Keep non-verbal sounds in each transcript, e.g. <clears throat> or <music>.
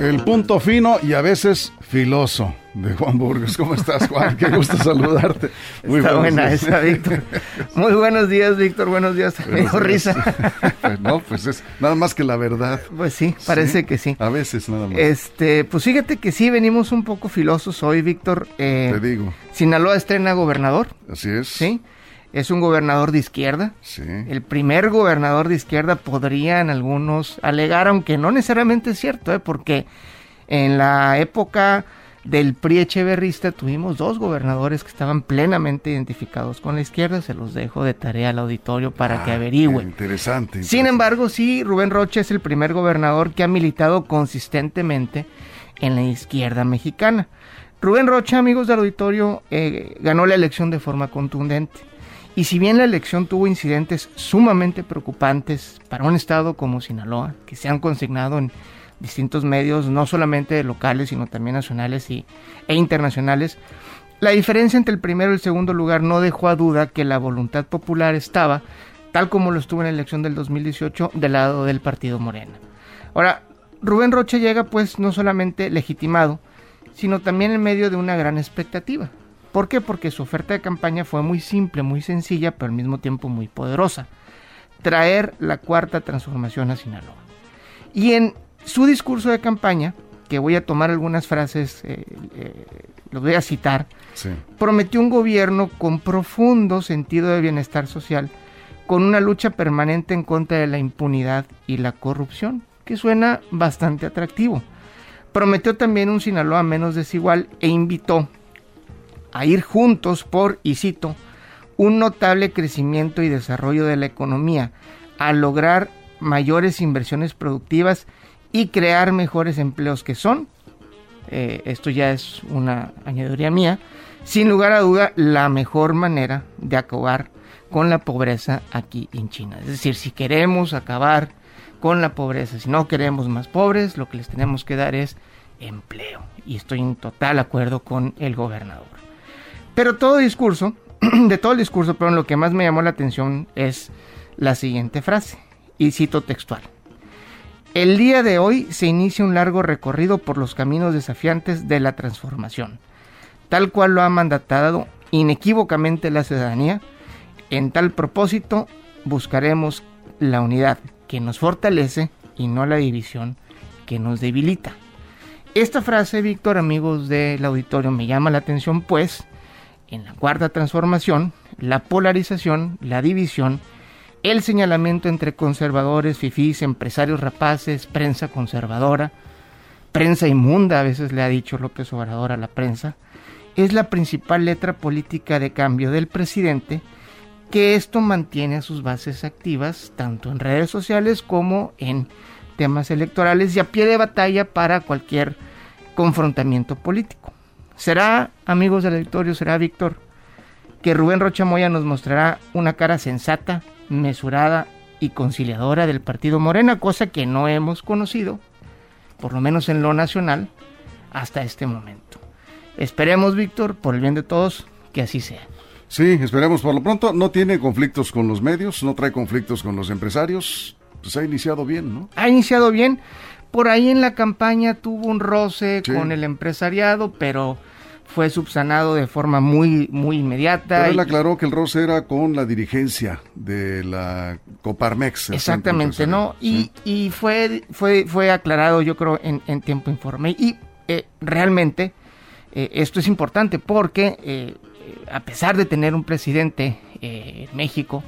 El punto fino y a veces filoso de Juan Burgos. ¿Cómo estás, Juan? Qué gusto <laughs> saludarte. Muy Está buena esa, Víctor. Muy buenos días, Víctor. Buenos días. Me dio <laughs> risa. <laughs> Pues no, pues es nada más que la verdad. Pues sí, parece que sí. A veces nada más. Este, pues fíjate que sí, venimos un poco filosos hoy, Víctor. Eh, Te digo. Sinaloa estrena gobernador. Así es. Sí. Es un gobernador de izquierda. Sí. El primer gobernador de izquierda podrían algunos alegar, aunque no necesariamente es cierto, ¿eh? porque en la época del PRI echeverrista tuvimos dos gobernadores que estaban plenamente identificados con la izquierda. Se los dejo de tarea al auditorio para que ah, averigüen. Interesante, Sin embargo, sí, Rubén Rocha es el primer gobernador que ha militado consistentemente en la izquierda mexicana. Rubén Rocha, amigos del auditorio, eh, ganó la elección de forma contundente. Y si bien la elección tuvo incidentes sumamente preocupantes para un estado como Sinaloa, que se han consignado en distintos medios, no solamente locales, sino también nacionales y, e internacionales, la diferencia entre el primero y el segundo lugar no dejó a duda que la voluntad popular estaba, tal como lo estuvo en la elección del 2018, del lado del partido Morena. Ahora, Rubén Rocha llega pues no solamente legitimado, sino también en medio de una gran expectativa. ¿Por qué? Porque su oferta de campaña fue muy simple, muy sencilla, pero al mismo tiempo muy poderosa. Traer la cuarta transformación a Sinaloa. Y en su discurso de campaña, que voy a tomar algunas frases, eh, eh, los voy a citar, prometió un gobierno con profundo sentido de bienestar social, con una lucha permanente en contra de la impunidad y la corrupción, que suena bastante atractivo. Prometió también un Sinaloa menos desigual e invitó a ir juntos por, y cito, un notable crecimiento y desarrollo de la economía, a lograr mayores inversiones productivas y crear mejores empleos que son, eh, esto ya es una añadiduría mía, sin lugar a duda la mejor manera de acabar con la pobreza aquí en China. Es decir, si queremos acabar con la pobreza, si no queremos más pobres, lo que les tenemos que dar es empleo. Y estoy en total acuerdo con el gobernador. Pero todo discurso, <clears throat> de todo el discurso, pero lo que más me llamó la atención es la siguiente frase, y cito textual. El día de hoy se inicia un largo recorrido por los caminos desafiantes de la transformación, tal cual lo ha mandatado inequívocamente la ciudadanía. En tal propósito buscaremos la unidad que nos fortalece y no la división que nos debilita. Esta frase, Víctor, amigos del auditorio, me llama la atención, pues en la cuarta transformación, la polarización, la división, el señalamiento entre conservadores, fifís, empresarios rapaces, prensa conservadora, prensa inmunda, a veces le ha dicho López Obrador a la prensa, es la principal letra política de cambio del presidente, que esto mantiene a sus bases activas tanto en redes sociales como en temas electorales y a pie de batalla para cualquier confrontamiento político. Será, amigos del auditorio, será Víctor, que Rubén Rocha Moya nos mostrará una cara sensata, mesurada y conciliadora del partido Morena, cosa que no hemos conocido, por lo menos en lo nacional, hasta este momento. Esperemos, Víctor, por el bien de todos, que así sea. Sí, esperemos por lo pronto. No tiene conflictos con los medios, no trae conflictos con los empresarios. Pues ha iniciado bien, ¿no? Ha iniciado bien. Por ahí en la campaña tuvo un roce con el empresariado, pero fue subsanado de forma muy, muy inmediata. Pero él aclaró que el roce era con la dirigencia de la Coparmex. Exactamente, ¿no? Y, y, fue, fue, fue aclarado, yo creo, en, en tiempo informe. Y eh, realmente eh, esto es importante porque eh, a pesar de tener un presidente en México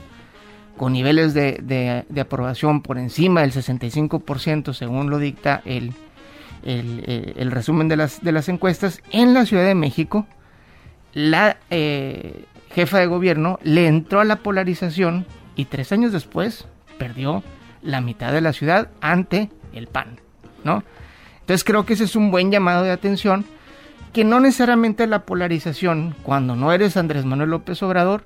con niveles de, de, de aprobación por encima del 65%, según lo dicta el el, el, resumen de las, de las encuestas, en la Ciudad de México, la eh, jefa de gobierno le entró a la polarización y tres años después perdió la mitad de la ciudad ante el PAN, ¿no? Entonces creo que ese es un buen llamado de atención, que no necesariamente la polarización, cuando no eres Andrés Manuel López Obrador,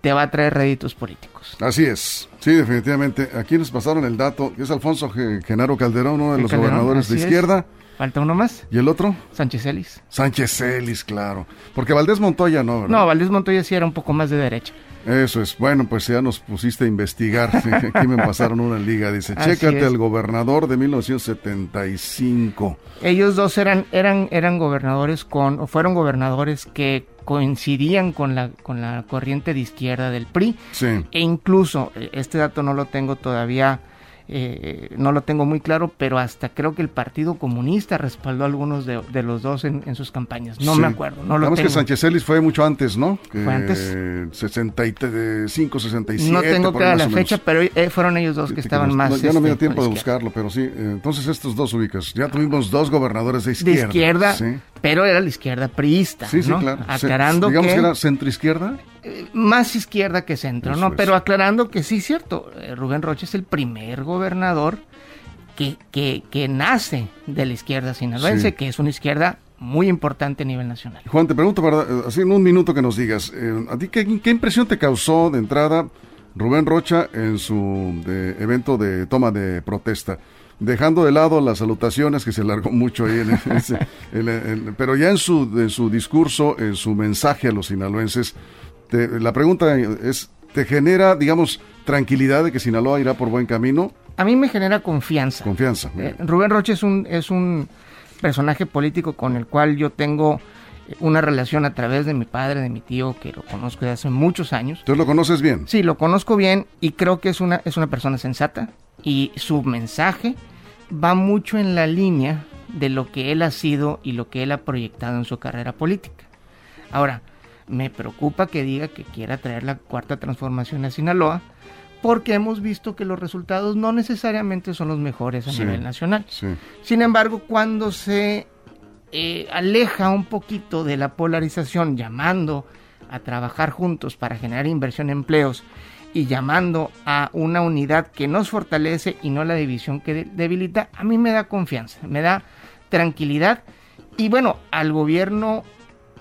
te va a traer réditos políticos. Así es, sí, definitivamente. Aquí nos pasaron el dato, que es Alfonso Genaro Calderón, uno de los gobernadores de izquierda. Falta uno más. ¿Y el otro? Sánchez Celis. Sánchez Celis, claro. Porque Valdés Montoya no, ¿verdad? No, Valdés Montoya sí era un poco más de derecha. Eso es. Bueno, pues ya nos pusiste a investigar. <laughs> Aquí me pasaron una liga. Dice, chécate al gobernador de 1975. Ellos dos eran, eran, eran gobernadores con, o fueron gobernadores que coincidían con la, con la corriente de izquierda del PRI. Sí. E incluso, eh, este dato no lo tengo todavía eh, no lo tengo muy claro, pero hasta creo que el Partido Comunista respaldó a algunos de, los dos en, sus campañas. No me acuerdo. No lo que Sánchez Celis fue mucho antes, ¿no? fue antes. 65, 67. No tengo clara la fecha, pero eh, fueron ellos dos que estaban más. No, ya no me dio este, tiempo de buscarlo, pero sí. Eh, entonces estos dos ubicas. Ya tuvimos dos gobernadores de izquierda. De izquierda, pero era la izquierda priista. Sí, sí, claro. Aclarando digamos que, que era centroizquierda más izquierda que centro, ¿no? Pero aclarando que sí, cierto, eh, Rubén Rocha es el primer gobernador que, que, nace de la izquierda sinaloense, que es una izquierda muy importante a nivel nacional. Juan, te pregunto, eh, así en un minuto que nos digas, eh, ¿a ti qué, impresión te causó de entrada Rubén Rocha en su evento de toma de protesta? Dejando de lado las salutaciones que se largó <laughs> mucho ahí, en pero ya en su, en su discurso, en su mensaje a los sinaloenses, la pregunta es, ¿te genera, digamos, tranquilidad de que Sinaloa irá por buen camino? A mí me genera confianza. Confianza. Eh, Rubén Roche es un, es un personaje político con el cual yo tengo eh, una relación a través de mi padre, de mi tío, que lo conozco desde hace muchos años. ¿Tú lo conoces bien? Sí, lo conozco bien y creo que es una, es una persona sensata y su mensaje va mucho en la línea de lo que él ha sido y lo que él ha proyectado en su carrera política. Ahora, me preocupa que diga que quiera traer la cuarta transformación a Sinaloa, porque hemos visto que los resultados no necesariamente son los mejores a nivel nacional. Sin embargo, cuando se eh, aleja un poquito de la polarización, llamando a trabajar juntos para generar inversión en empleos y llamando a una unidad que nos fortalece y no la división que debilita, a mí me da confianza, me da tranquilidad y bueno, al gobierno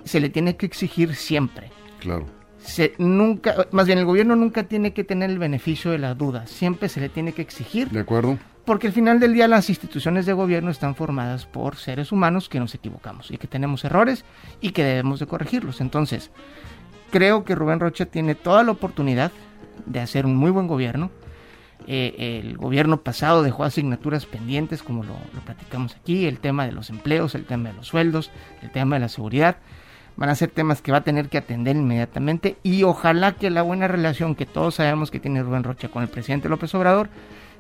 se le tiene que exigir siempre. Claro. Se, nunca, más bien el gobierno nunca tiene que tener el beneficio de la duda, siempre se le tiene que exigir. De acuerdo. Porque al final del día las instituciones de gobierno están formadas por seres humanos que nos equivocamos y que tenemos errores y que debemos de corregirlos. Entonces, creo que Rubén Rocha tiene toda la oportunidad de hacer un muy buen gobierno. Eh, el gobierno pasado dejó asignaturas pendientes, como lo, lo platicamos aquí, el tema de los empleos, el tema de los sueldos, el tema de la seguridad van a ser temas que va a tener que atender inmediatamente y ojalá que la buena relación que todos sabemos que tiene Rubén Rocha con el presidente López Obrador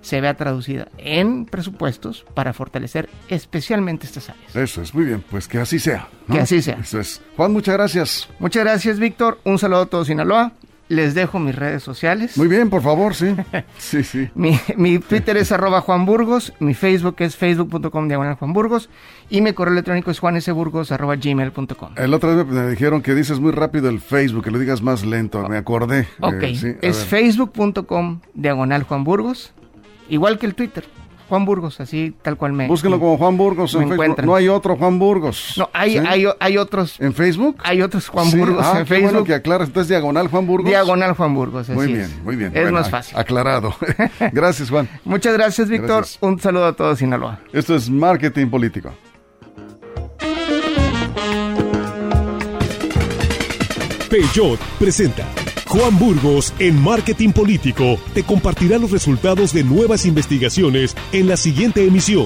se vea traducida en presupuestos para fortalecer especialmente estas áreas. Eso es, muy bien, pues que así sea. Que así sea. Eso es. Juan, muchas gracias. Muchas gracias, Víctor. Un saludo a todos Sinaloa. Les dejo mis redes sociales. Muy bien, por favor, sí. <laughs> Sí, sí. mi, Twitter es arroba Juan Burgos, mi Facebook es facebook.com diagonal Juan Burgos y mi correo electrónico es juanesburgos arroba gmail.com. El otro día me dijeron que dices muy rápido el Facebook, que lo digas más lento, me acordé. Ok, es facebook.com diagonal Juan Burgos, igual que el Twitter. Juan Burgos, así tal cual me. Búsquenlo como Juan Burgos en Facebook. No hay otro Juan Burgos. No, hay, hay, hay, otros. ¿En Facebook? Hay otros Juan Burgos ah, en Facebook. Bueno que aclaras, entonces diagonal Juan Burgos. Diagonal Juan Burgos, Muy bien, muy bien. Es más fácil. Aclarado. <laughs> gracias, Juan. Muchas gracias, Víctor. Un saludo a todos, Sinaloa. Esto es Marketing Político. Peugeot presenta Juan Burgos en Marketing Político te compartirá los resultados de nuevas investigaciones en la siguiente emisión.